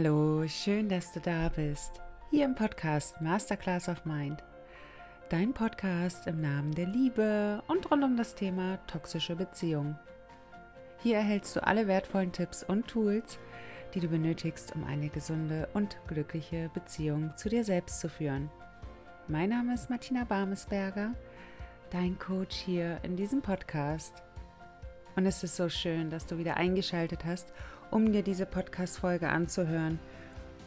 Hallo, schön, dass du da bist. Hier im Podcast Masterclass of Mind. Dein Podcast im Namen der Liebe und rund um das Thema toxische Beziehung. Hier erhältst du alle wertvollen Tipps und Tools, die du benötigst, um eine gesunde und glückliche Beziehung zu dir selbst zu führen. Mein Name ist Martina Barmesberger, dein Coach hier in diesem Podcast. Und es ist so schön, dass du wieder eingeschaltet hast um dir diese Podcast-Folge anzuhören.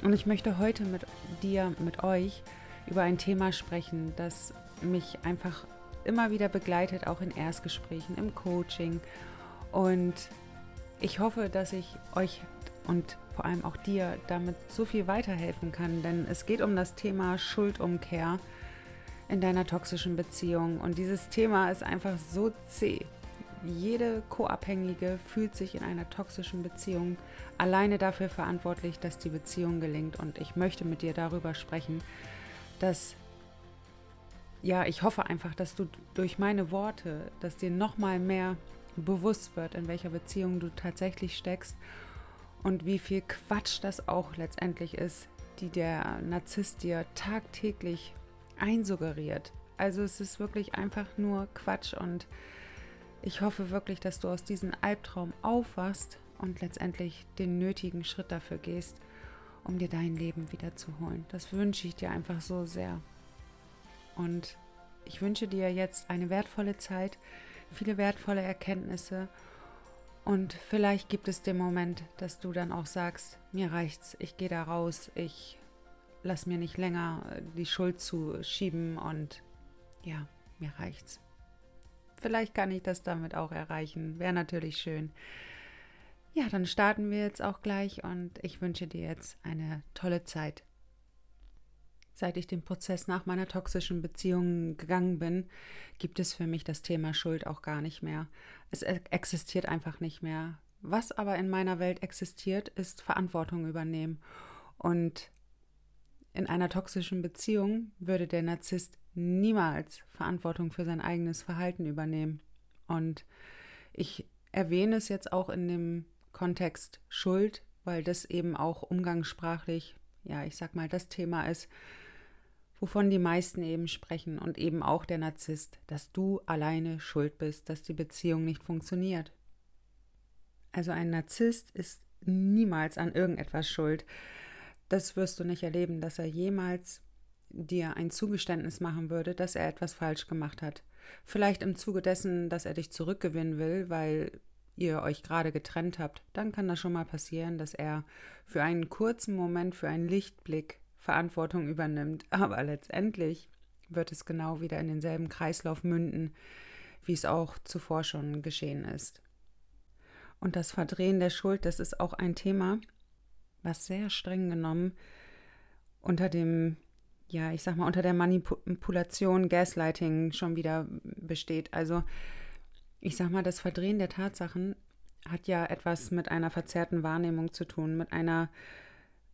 Und ich möchte heute mit dir, mit euch, über ein Thema sprechen, das mich einfach immer wieder begleitet, auch in Erstgesprächen, im Coaching. Und ich hoffe, dass ich euch und vor allem auch dir damit so viel weiterhelfen kann, denn es geht um das Thema Schuldumkehr in deiner toxischen Beziehung. Und dieses Thema ist einfach so zäh jede Co-Abhängige fühlt sich in einer toxischen Beziehung alleine dafür verantwortlich, dass die Beziehung gelingt. Und ich möchte mit dir darüber sprechen, dass, ja, ich hoffe einfach, dass du durch meine Worte, dass dir nochmal mehr bewusst wird, in welcher Beziehung du tatsächlich steckst und wie viel Quatsch das auch letztendlich ist, die der Narzisst dir tagtäglich einsuggeriert. Also es ist wirklich einfach nur Quatsch und ich hoffe wirklich, dass du aus diesem Albtraum aufwachst und letztendlich den nötigen Schritt dafür gehst, um dir dein Leben wiederzuholen. Das wünsche ich dir einfach so sehr. Und ich wünsche dir jetzt eine wertvolle Zeit, viele wertvolle Erkenntnisse und vielleicht gibt es den Moment, dass du dann auch sagst, mir reicht's, ich gehe da raus, ich lass mir nicht länger die Schuld zuschieben und ja, mir reicht's. Vielleicht kann ich das damit auch erreichen. Wäre natürlich schön. Ja, dann starten wir jetzt auch gleich und ich wünsche dir jetzt eine tolle Zeit. Seit ich den Prozess nach meiner toxischen Beziehung gegangen bin, gibt es für mich das Thema Schuld auch gar nicht mehr. Es e-, existiert einfach nicht mehr. Was aber in meiner Welt existiert, ist Verantwortung übernehmen. Und in einer toxischen Beziehung würde der Narzisst niemals Verantwortung für sein eigenes Verhalten übernehmen. Und ich erwähne es jetzt auch in dem Kontext Schuld, weil das eben auch umgangssprachlich, ja, ich sag mal, das Thema ist, wovon die meisten eben sprechen und eben auch der Narzisst, dass du alleine schuld bist, dass die Beziehung nicht funktioniert. Also ein Narzisst ist niemals an irgendetwas schuld. Das wirst du nicht erleben, dass er jemals dir ein Zugeständnis machen würde, dass er etwas falsch gemacht hat. Vielleicht im Zuge dessen, dass er dich zurückgewinnen will, weil ihr euch gerade getrennt habt, dann kann das schon mal passieren, dass er für einen kurzen Moment, für einen Lichtblick Verantwortung übernimmt. Aber letztendlich wird es genau wieder in denselben Kreislauf münden, wie es auch zuvor schon geschehen ist. Und das Verdrehen der Schuld, das ist auch ein Thema, was sehr streng genommen unter dem ja, ich sag mal, unter der Manipulation Gaslighting schon wieder besteht. Also, ich sag mal, das Verdrehen der Tatsachen hat ja etwas mit einer verzerrten Wahrnehmung zu tun, mit einer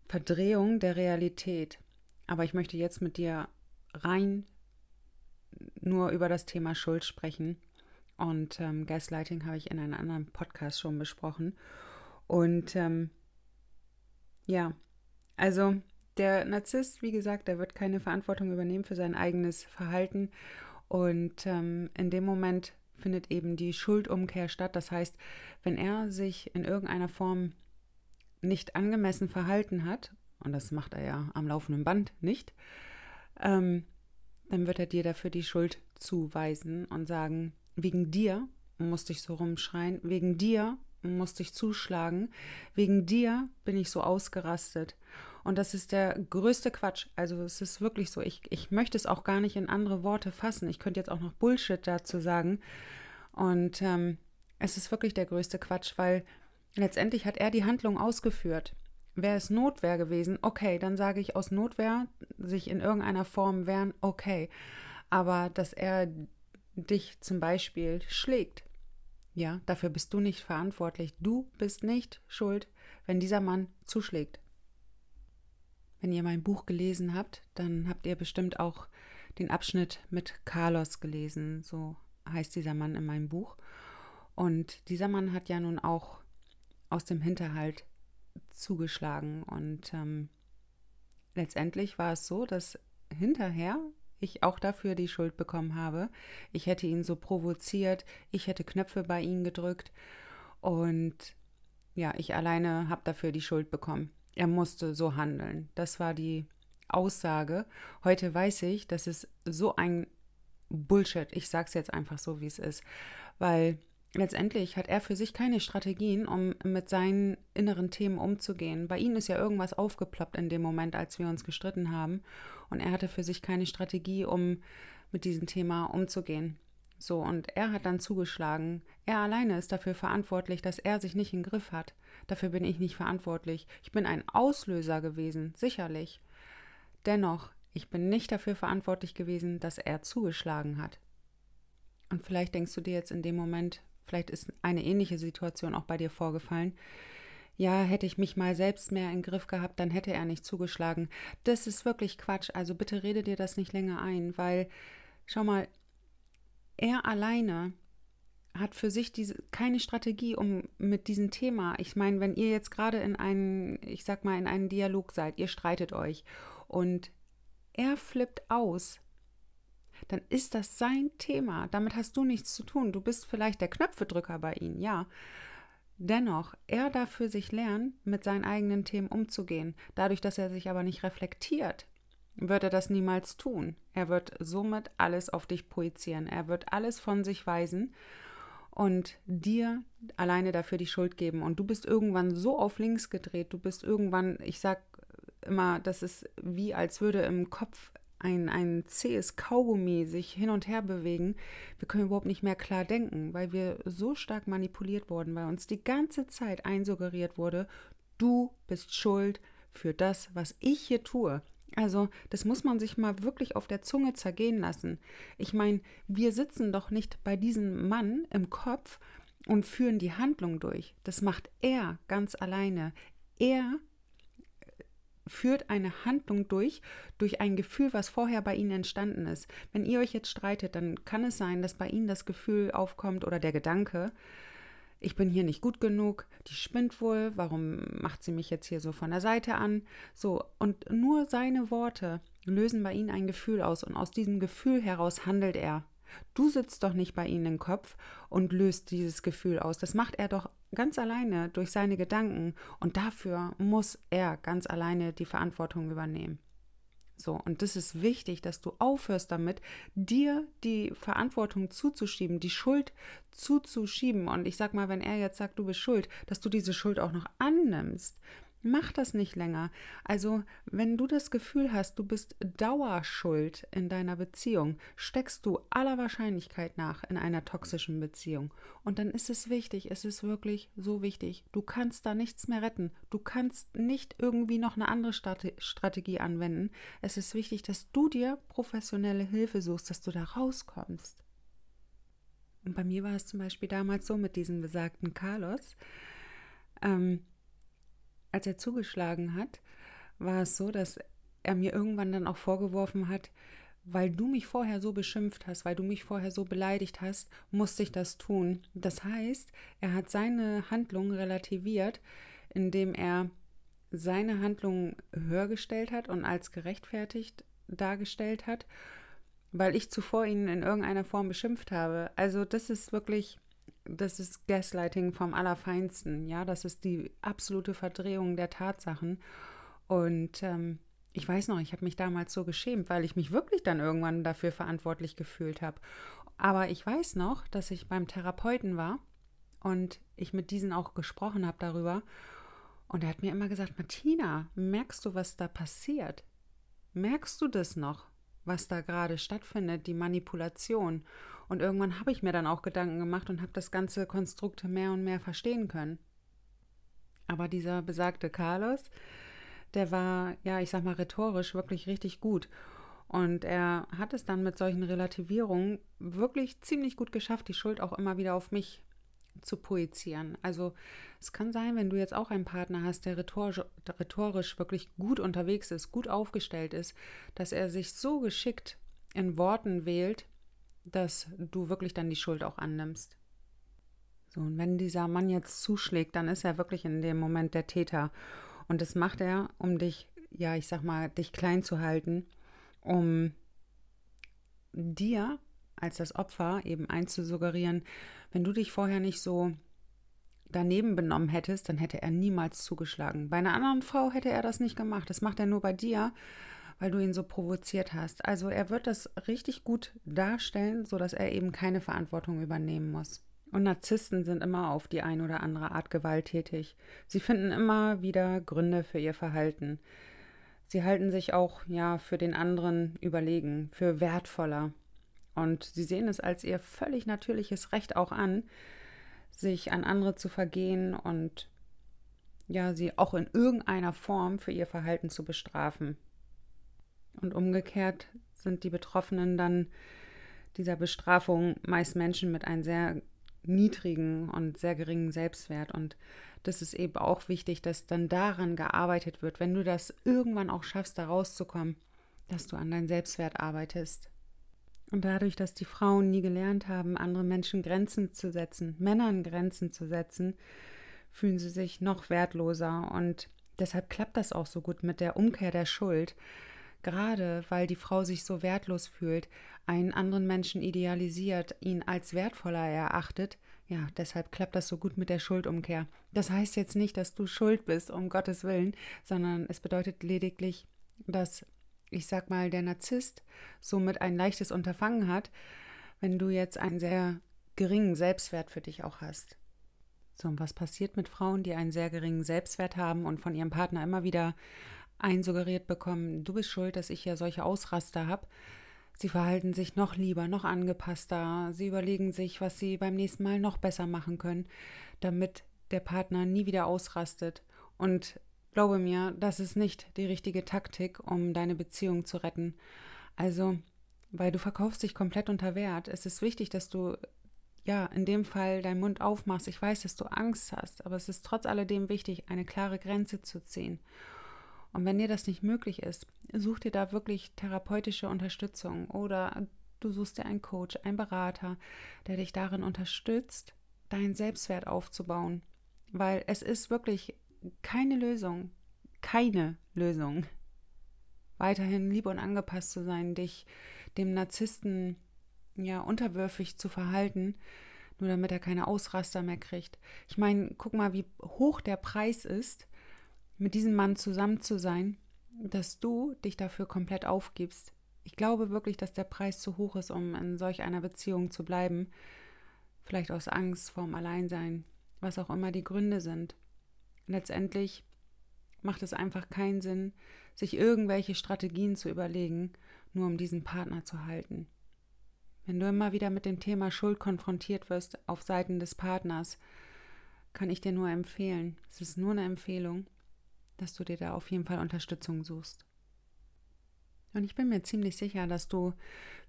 Verdrehung der Realität. Aber ich möchte jetzt mit dir rein nur über das Thema Schuld sprechen. Und ähm, Gaslighting habe ich in einem anderen Podcast schon besprochen. Und ähm, ja, also der Narzisst, wie gesagt, der wird keine Verantwortung übernehmen für sein eigenes Verhalten. Und ähm, in dem Moment findet eben die Schuldumkehr statt. Das heißt, wenn er sich in irgendeiner Form nicht angemessen verhalten hat, und das macht er ja am laufenden Band nicht, ähm, dann wird er dir dafür die Schuld zuweisen und sagen, wegen dir musste ich so rumschreien, wegen dir musste ich zuschlagen, wegen dir bin ich so ausgerastet. Und das ist der größte Quatsch. Also es ist wirklich so. Ich, ich möchte es auch gar nicht in andere Worte fassen. Ich könnte jetzt auch noch Bullshit dazu sagen. Und ähm, es ist wirklich der größte Quatsch, weil letztendlich hat er die Handlung ausgeführt. Wäre es Notwehr gewesen, okay, dann sage ich aus Notwehr, sich in irgendeiner Form wehren, okay. Aber dass er dich zum Beispiel schlägt, ja, dafür bist du nicht verantwortlich. Du bist nicht schuld, wenn dieser Mann zuschlägt. Wenn ihr mein Buch gelesen habt, dann habt ihr bestimmt auch den Abschnitt mit Carlos gelesen. So heißt dieser Mann in meinem Buch. Und dieser Mann hat ja nun auch aus dem Hinterhalt zugeschlagen. Und ähm, letztendlich war es so, dass hinterher ich auch dafür die Schuld bekommen habe. Ich hätte ihn so provoziert, ich hätte Knöpfe bei ihm gedrückt und ja, ich alleine habe dafür die Schuld bekommen. Er musste so handeln. Das war die Aussage. Heute weiß ich, das ist so ein Bullshit. Ich sage es jetzt einfach so, wie es ist, weil letztendlich hat er für sich keine Strategien, um mit seinen inneren Themen umzugehen. Bei ihm ist ja irgendwas aufgeploppt in dem Moment, als wir uns gestritten haben. Und er hatte für sich keine Strategie, um mit diesem Thema umzugehen. So, und er hat dann zugeschlagen. Er alleine ist dafür verantwortlich, dass er sich nicht im Griff hat. Dafür bin ich nicht verantwortlich. Ich bin ein Auslöser gewesen, sicherlich. Dennoch, ich bin nicht dafür verantwortlich gewesen, dass er zugeschlagen hat. Und vielleicht denkst du dir jetzt in dem Moment, vielleicht ist eine ähnliche Situation auch bei dir vorgefallen. Ja, hätte ich mich mal selbst mehr den Griff gehabt, dann hätte er nicht zugeschlagen. Das ist wirklich Quatsch. Also bitte rede dir das nicht länger ein, weil, schau mal, er alleine hat für sich diese keine Strategie, um mit diesem Thema. Ich meine, wenn ihr jetzt gerade in einen, ich sag mal, in einen Dialog seid, ihr streitet euch und er flippt aus, dann ist das sein Thema. Damit hast du nichts zu tun. Du bist vielleicht der Knöpfedrücker bei ihm, ja. Dennoch, er darf für sich lernen, mit seinen eigenen Themen umzugehen. Dadurch, dass er sich aber nicht reflektiert, wird er das niemals tun. Er wird somit alles auf dich projizieren. Er wird alles von sich weisen und dir alleine dafür die Schuld geben. Und du bist irgendwann so auf links gedreht, du bist irgendwann, ich sag immer, das ist wie als würde im Kopf ein, ein zähes Kaugummi sich hin und her bewegen. Wir können überhaupt nicht mehr klar denken, weil wir so stark manipuliert wurden, weil uns die ganze Zeit einsuggeriert wurde, du bist schuld für das, was ich hier tue. Also, das muss man sich mal wirklich auf der Zunge zergehen lassen. Ich meine, wir sitzen doch nicht bei diesem Mann im Kopf und führen die Handlung durch. Das macht er ganz alleine. Er führt eine Handlung durch, durch ein Gefühl, was vorher bei Ihnen entstanden ist. Wenn ihr euch jetzt streitet, dann kann es sein, dass bei Ihnen das Gefühl aufkommt oder der Gedanke, ich bin hier nicht gut genug, die spinnt wohl, warum macht sie mich jetzt hier so von der Seite an? So, und nur seine Worte lösen bei Ihnen ein Gefühl aus und aus diesem Gefühl heraus handelt er. Du sitzt doch nicht bei Ihnen im Kopf und löst dieses Gefühl aus. Das macht er doch ganz alleine durch seine Gedanken und dafür muss er ganz alleine die Verantwortung übernehmen. So, und das ist wichtig, dass du aufhörst damit, dir die Verantwortung zuzuschieben, die Schuld zuzuschieben. Und ich sag mal, wenn er jetzt sagt, du bist schuld, dass du diese Schuld auch noch annimmst. Mach das nicht länger. Also, wenn du das Gefühl hast, du bist Dauerschuld in deiner Beziehung, steckst du aller Wahrscheinlichkeit nach in einer toxischen Beziehung. Und dann ist es wichtig, es ist wirklich so wichtig. Du kannst da nichts mehr retten. Du kannst nicht irgendwie noch eine andere Strategie anwenden. Es ist wichtig, dass du dir professionelle Hilfe suchst, dass du da rauskommst. Und bei mir war es zum Beispiel damals so mit diesem besagten Carlos. Ähm, als er zugeschlagen hat, war es so, dass er mir irgendwann dann auch vorgeworfen hat, weil du mich vorher so beschimpft hast, weil du mich vorher so beleidigt hast, musste ich das tun. Das heißt, er hat seine Handlung relativiert, indem er seine Handlung höher gestellt hat und als gerechtfertigt dargestellt hat, weil ich zuvor ihn in irgendeiner Form beschimpft habe. Also das ist wirklich das ist Gaslighting vom Allerfeinsten, ja, das ist die absolute Verdrehung der Tatsachen. Und ähm, ich weiß noch, ich habe mich damals so geschämt, weil ich mich wirklich dann irgendwann dafür verantwortlich gefühlt habe. Aber ich weiß noch, dass ich beim Therapeuten war und ich mit diesen auch gesprochen habe darüber. Und er hat mir immer gesagt, Martina, merkst du, was da passiert? Merkst du das noch, was da gerade stattfindet, die Manipulation? Und irgendwann habe ich mir dann auch Gedanken gemacht und habe das ganze Konstrukt mehr und mehr verstehen können. Aber dieser besagte Carlos, der war, ja, ich sag mal, rhetorisch wirklich richtig gut. Und er hat es dann mit solchen Relativierungen wirklich ziemlich gut geschafft, die Schuld auch immer wieder auf mich zu projizieren. Also es kann sein, wenn du jetzt auch einen Partner hast, der rhetorisch, rhetorisch wirklich gut unterwegs ist, gut aufgestellt ist, dass er sich so geschickt in Worten wählt, dass du wirklich dann die Schuld auch annimmst. So, und wenn dieser Mann jetzt zuschlägt, dann ist er wirklich in dem Moment der Täter. Und das macht er, um dich, ja, ich sag mal, dich klein zu halten, um dir als das Opfer eben einzusuggerieren, wenn du dich vorher nicht so daneben benommen hättest, dann hätte er niemals zugeschlagen. Bei einer anderen Frau hätte er das nicht gemacht. Das macht er nur bei dir, weil du ihn so provoziert hast. Also er wird das richtig gut darstellen, sodass er eben keine Verantwortung übernehmen muss. Und Narzissten sind immer auf die eine oder andere Art gewalttätig. Sie finden immer wieder Gründe für ihr Verhalten. Sie halten sich auch ja für den anderen überlegen, für wertvoller. Und sie sehen es als ihr völlig natürliches Recht auch an, sich an andere zu vergehen und ja, sie auch in irgendeiner Form für ihr Verhalten zu bestrafen. Und umgekehrt sind die Betroffenen dann dieser Bestrafung meist Menschen mit einem sehr niedrigen und sehr geringen Selbstwert. Und das ist eben auch wichtig, dass dann daran gearbeitet wird, wenn du das irgendwann auch schaffst, da rauszukommen, dass du an deinem Selbstwert arbeitest. Und dadurch, dass die Frauen nie gelernt haben, anderen Menschen Grenzen zu setzen, Männern Grenzen zu setzen, fühlen sie sich noch wertloser. Und deshalb klappt das auch so gut mit der Umkehr der Schuld. Gerade weil die Frau sich so wertlos fühlt, einen anderen Menschen idealisiert, ihn als wertvoller erachtet, ja, deshalb klappt das so gut mit der Schuldumkehr. Das heißt jetzt nicht, dass du schuld bist, um Gottes Willen, sondern es bedeutet lediglich, dass ich sag mal, der Narzisst somit ein leichtes Unterfangen hat, wenn du jetzt einen sehr geringen Selbstwert für dich auch hast. So, und was passiert mit Frauen, die einen sehr geringen Selbstwert haben und von ihrem Partner immer wieder einsuggeriert bekommen, du bist schuld, dass ich ja solche Ausraster habe. Sie verhalten sich noch lieber, noch angepasster. Sie überlegen sich, was sie beim nächsten Mal noch besser machen können, damit der Partner nie wieder ausrastet. Und Glaube mir, das ist nicht die richtige Taktik, um deine Beziehung zu retten. Also, weil du verkaufst dich komplett unter Wert. Es ist wichtig, dass du ja, in dem Fall deinen Mund aufmachst. Ich weiß, dass du Angst hast, aber es ist trotz alledem wichtig, eine klare Grenze zu ziehen. Und wenn dir das nicht möglich ist, such dir da wirklich therapeutische Unterstützung oder du suchst dir einen Coach, einen Berater, der dich darin unterstützt, deinen Selbstwert aufzubauen. Weil es ist wirklich keine Lösung, keine Lösung. Weiterhin lieb und angepasst zu sein, dich dem Narzissten ja unterwürfig zu verhalten, nur damit er keine Ausraster mehr kriegt. Ich meine, guck mal, wie hoch der Preis ist, mit diesem Mann zusammen zu sein, dass du dich dafür komplett aufgibst. Ich glaube wirklich, dass der Preis zu hoch ist, um in solch einer Beziehung zu bleiben. Vielleicht aus Angst vorm Alleinsein, was auch immer die Gründe sind letztendlich macht es einfach keinen Sinn, sich irgendwelche Strategien zu überlegen, nur um diesen Partner zu halten. Wenn du immer wieder mit dem Thema Schuld konfrontiert wirst auf Seiten des Partners, kann ich dir nur empfehlen, es ist nur eine Empfehlung, dass du dir da auf jeden Fall Unterstützung suchst. Und ich bin mir ziemlich sicher, dass du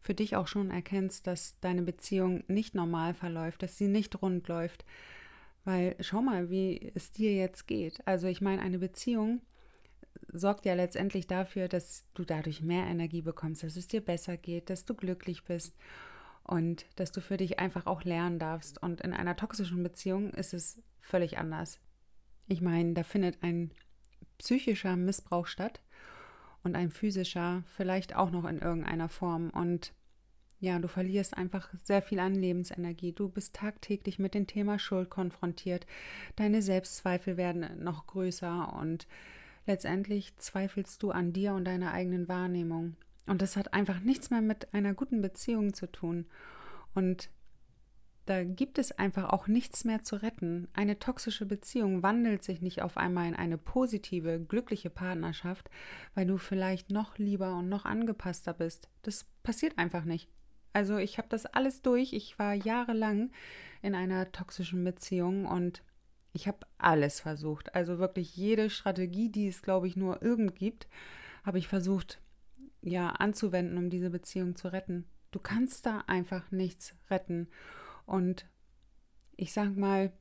für dich auch schon erkennst, dass deine Beziehung nicht normal verläuft, dass sie nicht rund läuft, weil schau mal, wie es dir jetzt geht. Also ich meine, eine Beziehung sorgt ja letztendlich dafür, dass du dadurch mehr Energie bekommst, dass es dir besser geht, dass du glücklich bist und dass du für dich einfach auch lernen darfst. Und in einer toxischen Beziehung ist es völlig anders. Ich meine, da findet ein psychischer Missbrauch statt und ein physischer vielleicht auch noch in irgendeiner Form. Und ja, du verlierst einfach sehr viel an Lebensenergie. Du bist tagtäglich mit dem Thema Schuld konfrontiert. Deine Selbstzweifel werden noch größer und letztendlich zweifelst du an dir und deiner eigenen Wahrnehmung. Und das hat einfach nichts mehr mit einer guten Beziehung zu tun. Und da gibt es einfach auch nichts mehr zu retten. Eine toxische Beziehung wandelt sich nicht auf einmal in eine positive, glückliche Partnerschaft, weil du vielleicht noch lieber und noch angepasster bist. Das passiert einfach nicht. Also ich habe das alles durch. Ich war jahrelang in einer toxischen Beziehung und ich habe alles versucht. Also wirklich jede Strategie, die es, glaube ich, nur irgend gibt, habe ich versucht, ja, anzuwenden, um diese Beziehung zu retten. Du kannst da einfach nichts retten. Und ich sag mal,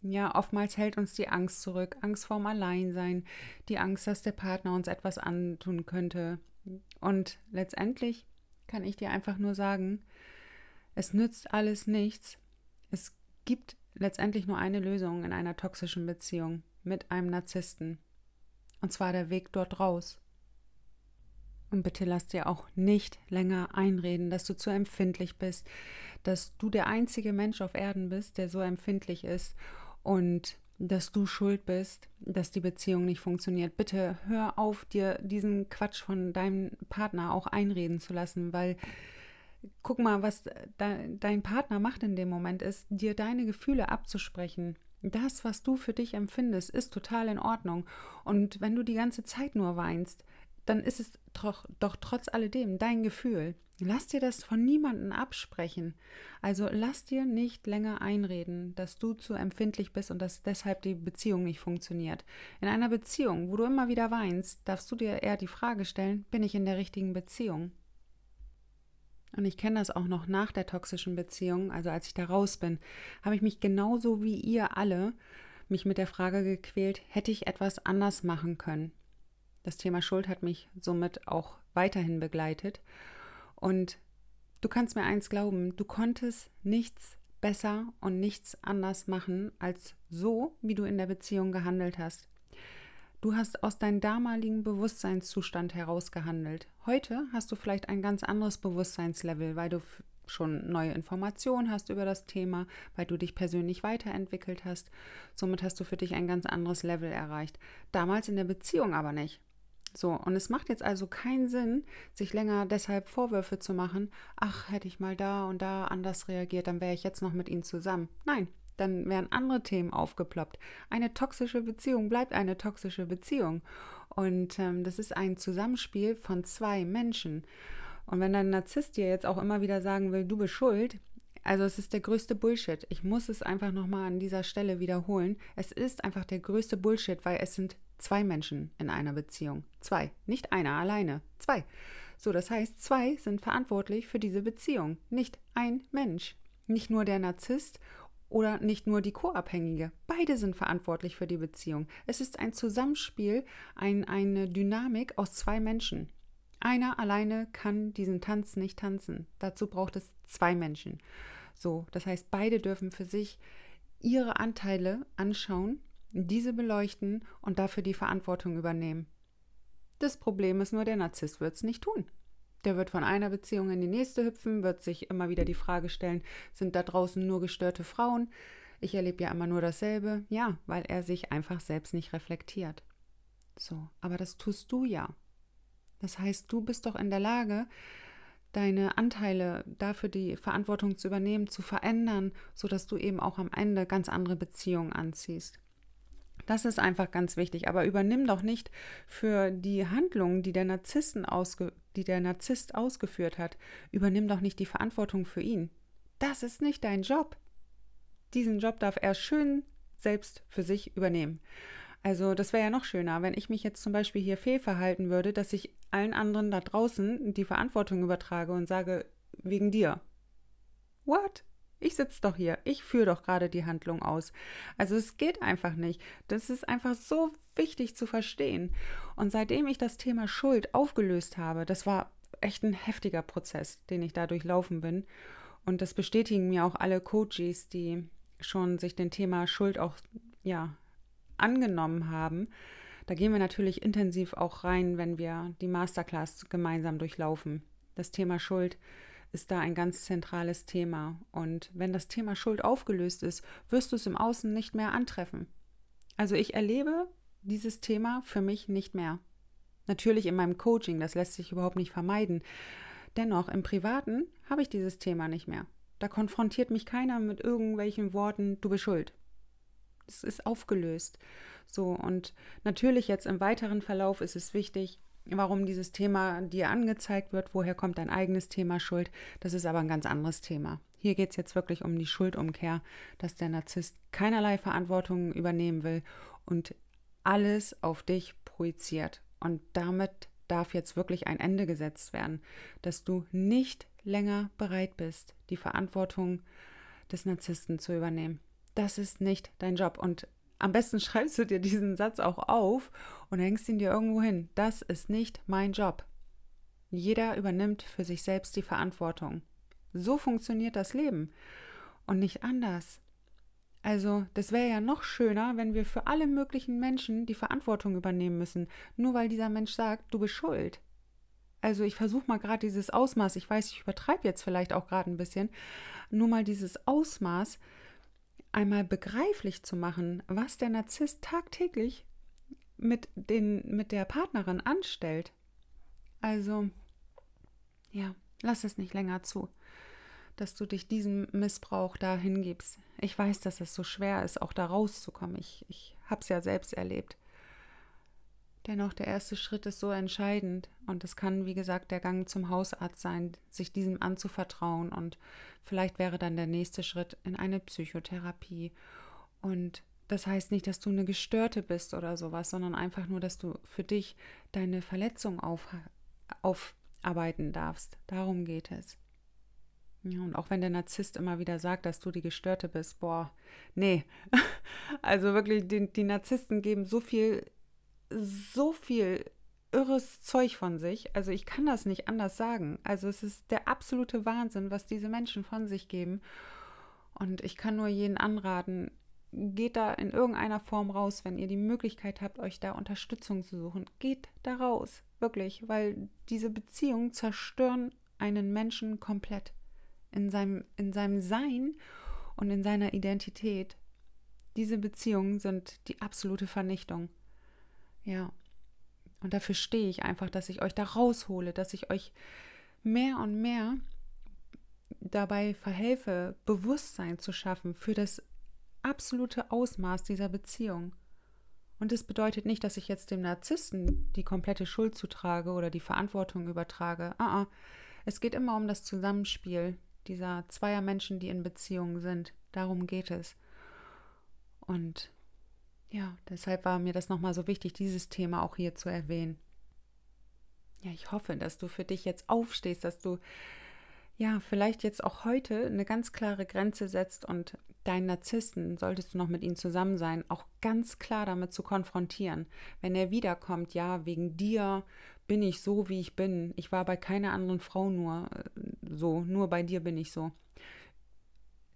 ja, oftmals hält uns die Angst zurück. Angst vorm Alleinsein, die Angst, dass der Partner uns etwas antun könnte. Und letztendlich kann ich dir einfach nur sagen, es nützt alles nichts. Es gibt letztendlich nur eine Lösung in einer toxischen Beziehung mit einem Narzissten. Und zwar der Weg dort raus. Und bitte lass dir auch nicht länger einreden, dass du zu empfindlich bist, dass du der einzige Mensch auf Erden bist, der so empfindlich ist und dass du schuld bist, dass die Beziehung nicht funktioniert. Bitte hör auf, dir diesen Quatsch von deinem Partner auch einreden zu lassen, weil guck mal, was de dein Partner macht in dem Moment, ist, dir deine Gefühle abzusprechen. Das, was du für dich empfindest, ist total in Ordnung. Und wenn du die ganze Zeit nur weinst, dann ist es doch, doch trotz alledem dein Gefühl. Lass dir das von niemandem absprechen. Also lass dir nicht länger einreden, dass du zu empfindlich bist und dass deshalb die Beziehung nicht funktioniert. In einer Beziehung, wo du immer wieder weinst, darfst du dir eher die Frage stellen, bin ich in der richtigen Beziehung? Und ich kenne das auch noch nach der toxischen Beziehung, also als ich da raus bin, habe ich mich genauso wie ihr alle mich mit der Frage gequält, hätte ich etwas anders machen können? Das Thema Schuld hat mich somit auch weiterhin begleitet. Und du kannst mir eins glauben, du konntest nichts besser und nichts anders machen als so, wie du in der Beziehung gehandelt hast. Du hast aus deinem damaligen Bewusstseinszustand heraus gehandelt. Heute hast du vielleicht ein ganz anderes Bewusstseinslevel, weil du schon neue Informationen hast über das Thema, weil du dich persönlich weiterentwickelt hast. Somit hast du für dich ein ganz anderes Level erreicht. Damals in der Beziehung aber nicht. So, und es macht jetzt also keinen Sinn, sich länger deshalb Vorwürfe zu machen, ach, hätte ich mal da und da anders reagiert, dann wäre ich jetzt noch mit ihnen zusammen. Nein, dann wären andere Themen aufgeploppt. Eine toxische Beziehung bleibt eine toxische Beziehung. Und ähm, das ist ein Zusammenspiel von zwei Menschen. Und wenn dein Narzisst dir jetzt auch immer wieder sagen will, du bist schuld, also es ist der größte Bullshit. Ich muss es einfach nochmal an dieser Stelle wiederholen. Es ist einfach der größte Bullshit, weil es sind zwei Menschen in einer Beziehung. Zwei, nicht einer alleine. Zwei. So, das heißt, zwei sind verantwortlich für diese Beziehung, nicht ein Mensch. Nicht nur der Narzisst oder nicht nur die Co-Abhängige. Beide sind verantwortlich für die Beziehung. Es ist ein Zusammenspiel, ein, eine Dynamik aus zwei Menschen. Einer alleine kann diesen Tanz nicht tanzen. Dazu braucht es zwei Menschen. So, das heißt, beide dürfen für sich ihre Anteile anschauen, diese beleuchten und dafür die Verantwortung übernehmen. Das Problem ist nur, der Narzisst wird es nicht tun. Der wird von einer Beziehung in die nächste hüpfen, wird sich immer wieder die Frage stellen, sind da draußen nur gestörte Frauen? Ich erlebe ja immer nur dasselbe. Ja, weil er sich einfach selbst nicht reflektiert. So, aber das tust du ja. Das heißt, du bist doch in der Lage, deine Anteile dafür die Verantwortung zu übernehmen, zu verändern, sodass du eben auch am Ende ganz andere Beziehungen anziehst. Das ist einfach ganz wichtig. Aber übernimm doch nicht für die Handlungen, die der, Narzissten ausge die der Narzisst ausgeführt hat, übernimm doch nicht die Verantwortung für ihn. Das ist nicht dein Job. Diesen Job darf er schön selbst für sich übernehmen. Also das wäre ja noch schöner, wenn ich mich jetzt zum Beispiel hier fehlverhalten würde, dass ich allen anderen da draußen die Verantwortung übertrage und sage, wegen dir. What? Ich sitze doch hier, ich führe doch gerade die Handlung aus. Also es geht einfach nicht. Das ist einfach so wichtig zu verstehen. Und seitdem ich das Thema Schuld aufgelöst habe, das war echt ein heftiger Prozess, den ich da durchlaufen bin. Und das bestätigen mir auch alle Coaches, die schon sich dem Thema Schuld auch ja angenommen haben. Da gehen wir natürlich intensiv auch rein, wenn wir die Masterclass gemeinsam durchlaufen. Das Thema Schuld ist da ein ganz zentrales Thema. Und wenn das Thema Schuld aufgelöst ist, wirst du es im Außen nicht mehr antreffen. Also ich erlebe dieses Thema für mich nicht mehr. Natürlich in meinem Coaching, das lässt sich überhaupt nicht vermeiden. Dennoch im Privaten habe ich dieses Thema nicht mehr. Da konfrontiert mich keiner mit irgendwelchen Worten, du bist schuld. Es ist aufgelöst. So, und natürlich jetzt im weiteren Verlauf ist es wichtig, warum dieses Thema dir angezeigt wird, woher kommt dein eigenes Thema Schuld. Das ist aber ein ganz anderes Thema. Hier geht es jetzt wirklich um die Schuldumkehr, dass der Narzisst keinerlei Verantwortung übernehmen will und alles auf dich projiziert. Und damit darf jetzt wirklich ein Ende gesetzt werden, dass du nicht länger bereit bist, die Verantwortung des Narzissten zu übernehmen. Das ist nicht dein Job. Und am besten schreibst du dir diesen Satz auch auf und hängst ihn dir irgendwo hin. Das ist nicht mein Job. Jeder übernimmt für sich selbst die Verantwortung. So funktioniert das Leben und nicht anders. Also, das wäre ja noch schöner, wenn wir für alle möglichen Menschen die Verantwortung übernehmen müssen, nur weil dieser Mensch sagt, du bist schuld. Also, ich versuche mal gerade dieses Ausmaß, ich weiß, ich übertreibe jetzt vielleicht auch gerade ein bisschen, nur mal dieses Ausmaß einmal begreiflich zu machen, was der Narzisst tagtäglich mit, den, mit der Partnerin anstellt. Also, ja, lass es nicht länger zu dass du dich diesem Missbrauch da hingibst. Ich weiß, dass es so schwer ist, auch da rauszukommen. Ich, ich habe es ja selbst erlebt. Dennoch, der erste Schritt ist so entscheidend und es kann, wie gesagt, der Gang zum Hausarzt sein, sich diesem anzuvertrauen und vielleicht wäre dann der nächste Schritt in eine Psychotherapie. Und das heißt nicht, dass du eine Gestörte bist oder sowas, sondern einfach nur, dass du für dich deine Verletzung auf, aufarbeiten darfst. Darum geht es. Ja, und auch wenn der Narzisst immer wieder sagt, dass du die Gestörte bist, boah, nee. Also wirklich, die, die Narzissten geben so viel, so viel irres Zeug von sich. Also ich kann das nicht anders sagen. Also es ist der absolute Wahnsinn, was diese Menschen von sich geben. Und ich kann nur jeden anraten, geht da in irgendeiner Form raus, wenn ihr die Möglichkeit habt, euch da Unterstützung zu suchen. Geht da raus, wirklich, weil diese Beziehungen zerstören einen Menschen komplett in seinem, in seinem Sein und in seiner Identität. Diese Beziehungen sind die absolute Vernichtung. Ja. Und dafür stehe ich einfach, dass ich euch da raushole, dass ich euch mehr und mehr dabei verhelfe, Bewusstsein zu schaffen für das absolute Ausmaß dieser Beziehung. Und das bedeutet nicht, dass ich jetzt dem Narzissten die komplette Schuld zutrage oder die Verantwortung übertrage. Ah, ah. Es geht immer um das Zusammenspiel dieser zweier Menschen, die in Beziehungen sind. Darum geht es. Und ja, deshalb war mir das nochmal so wichtig, dieses Thema auch hier zu erwähnen. Ja, ich hoffe, dass du für dich jetzt aufstehst, dass du ja vielleicht jetzt auch heute eine ganz klare Grenze setzt und deinen Narzissten, solltest du noch mit ihm zusammen sein, auch ganz klar damit zu konfrontieren. Wenn er wiederkommt, ja, wegen dir bin ich so, wie ich bin. Ich war bei keiner anderen Frau nur äh, so, nur bei dir bin ich so.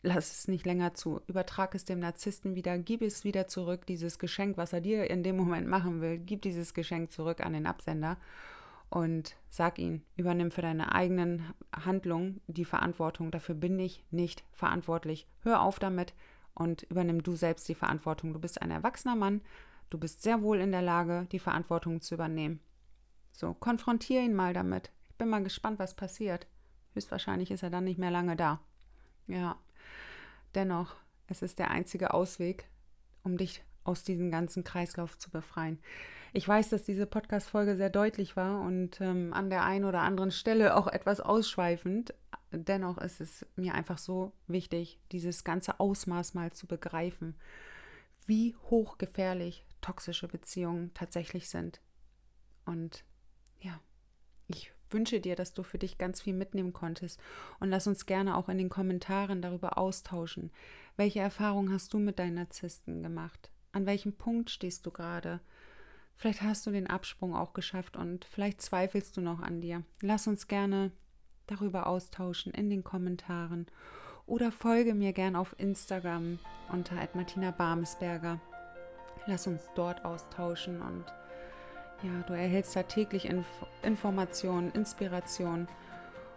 Lass es nicht länger zu. Übertrag es dem Narzissten wieder, gib es wieder zurück, dieses Geschenk, was er dir in dem Moment machen will, gib dieses Geschenk zurück an den Absender und sag ihn, übernimm für deine eigenen Handlungen die Verantwortung. Dafür bin ich nicht verantwortlich. Hör auf damit und übernimm du selbst die Verantwortung. Du bist ein erwachsener Mann, du bist sehr wohl in der Lage, die Verantwortung zu übernehmen. So, konfrontiere ihn mal damit. Ich bin mal gespannt, was passiert. Höchstwahrscheinlich ist er dann nicht mehr lange da. Ja, dennoch, es ist der einzige Ausweg, um dich aus diesem ganzen Kreislauf zu befreien. Ich weiß, dass diese Podcast-Folge sehr deutlich war und ähm, an der einen oder anderen Stelle auch etwas ausschweifend. Dennoch ist es mir einfach so wichtig, dieses ganze Ausmaß mal zu begreifen, wie hochgefährlich toxische Beziehungen tatsächlich sind. Und ja, ich wünsche dir, dass du für dich ganz viel mitnehmen konntest und lass uns gerne auch in den Kommentaren darüber austauschen. Welche Erfahrungen hast du mit deinen Narzissten gemacht? An welchem Punkt stehst du gerade? Vielleicht hast du den Absprung auch geschafft und vielleicht zweifelst du noch an dir. Lass uns gerne darüber austauschen in den Kommentaren oder folge mir gerne auf Instagram unter Martina Barmesberger. Lass uns dort austauschen und ja, du erhältst da täglich Inf Informationen, Inspiration,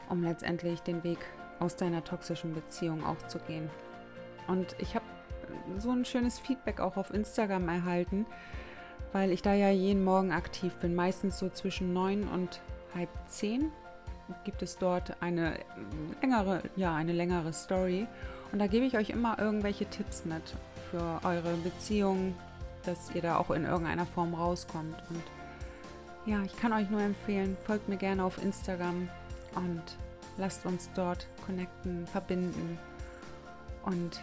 um letztendlich den Weg aus deiner toxischen Beziehung auch zu gehen. Und ich habe so ein schönes Feedback auch auf Instagram erhalten, weil ich da ja jeden Morgen aktiv bin, meistens so zwischen neun und halb zehn gibt es dort eine längere, ja, eine längere Story. Und da gebe ich euch immer irgendwelche Tipps mit für eure Beziehung, dass ihr da auch in irgendeiner Form rauskommt. Und ja, ich kann euch nur empfehlen, folgt mir gerne auf Instagram und lasst uns dort connecten, verbinden. Und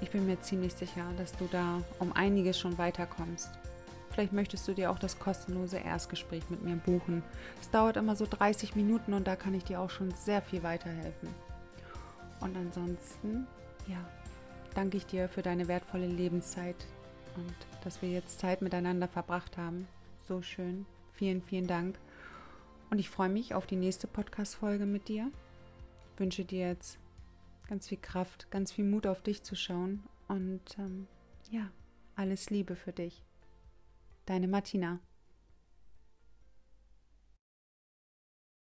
ich bin mir ziemlich sicher, dass du da um einiges schon weiterkommst. Vielleicht möchtest du dir auch das kostenlose Erstgespräch mit mir buchen. Es dauert immer so 30 Minuten und da kann ich dir auch schon sehr viel weiterhelfen. Und ansonsten, ja, danke ich dir für deine wertvolle Lebenszeit und dass wir jetzt Zeit miteinander verbracht haben. So schön. Vielen, vielen Dank. Und ich freue mich auf die nächste Podcast-Folge mit dir. Ich wünsche dir jetzt ganz viel Kraft, ganz viel Mut auf dich zu schauen und ähm, ja, alles Liebe für dich. Deine Martina.